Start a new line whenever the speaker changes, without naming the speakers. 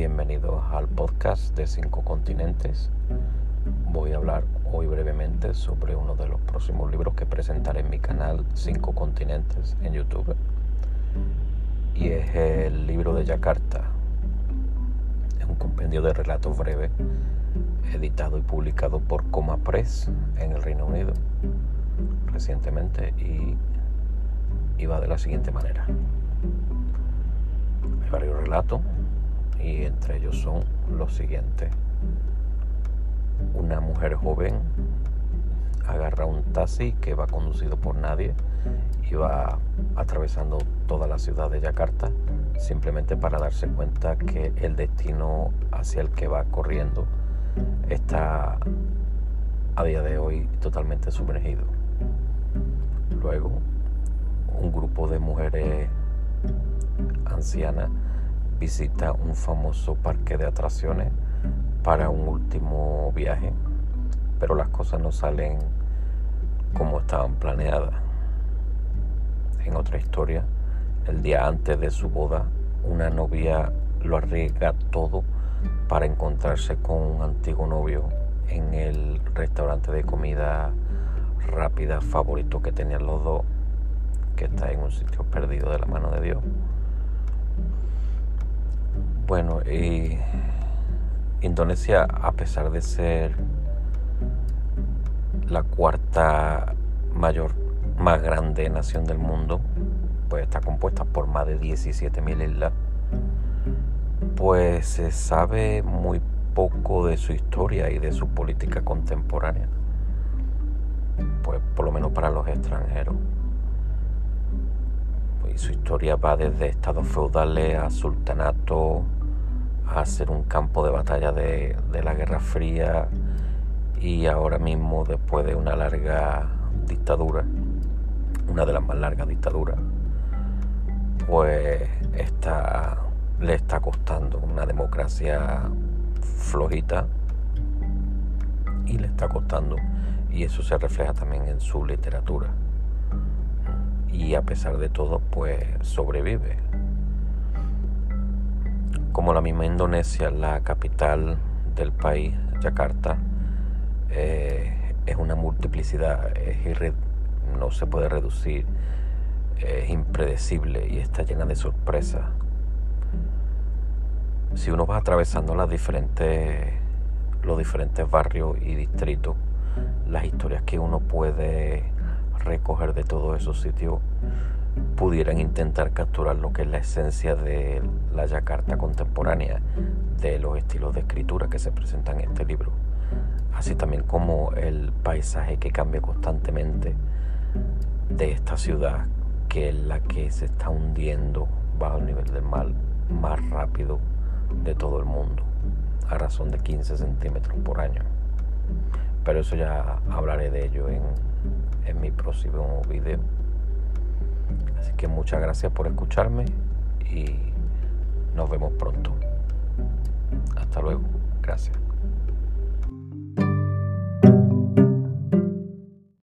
Bienvenidos al podcast de Cinco Continentes. Voy a hablar hoy brevemente sobre uno de los próximos libros que presentaré en mi canal Cinco Continentes en YouTube. Y es el libro de Yakarta. Es un compendio de relatos breves editado y publicado por Coma Press en el Reino Unido recientemente y, y va de la siguiente manera. Hay varios relatos y entre ellos son los siguientes. Una mujer joven agarra un taxi que va conducido por nadie y va atravesando toda la ciudad de Yakarta simplemente para darse cuenta que el destino hacia el que va corriendo está a día de hoy totalmente sumergido. Luego, un grupo de mujeres ancianas visita un famoso parque de atracciones para un último viaje, pero las cosas no salen como estaban planeadas. En otra historia, el día antes de su boda, una novia lo arriesga todo para encontrarse con un antiguo novio en el restaurante de comida rápida favorito que tenían los dos, que está en un sitio perdido de la mano de Dios. Bueno, y Indonesia, a pesar de ser la cuarta mayor, más grande nación del mundo, pues está compuesta por más de 17.000 islas, pues se sabe muy poco de su historia y de su política contemporánea, pues por lo menos para los extranjeros. Pues su historia va desde estados feudales a sultanato, a ser un campo de batalla de, la Guerra Fría y ahora mismo después de una larga dictadura, una de las más largas dictaduras, pues está, le está costando una democracia flojita y le está costando y eso se refleja también en su literatura. Y a pesar de todo pues sobrevive como la misma Indonesia, la capital del país, Yakarta, eh, es una multiplicidad, no se puede reducir, es impredecible y está llena de sorpresas. Si uno va atravesando los diferentes barrios y distritos, las historias que uno puede recoger de todos esos sitios pudieran intentar capturar lo que es la esencia de la Yakarta contemporánea, de los estilos de escritura que se presentan en este libro, así también como el paisaje que cambia constantemente de esta ciudad que es la que se está hundiendo bajo el nivel del mar más rápido de todo el mundo, a razón de 15 centímetros por año. Pero eso ya hablaré de ello en, en mi próximo video. Así que muchas gracias por escucharme y nos vemos pronto.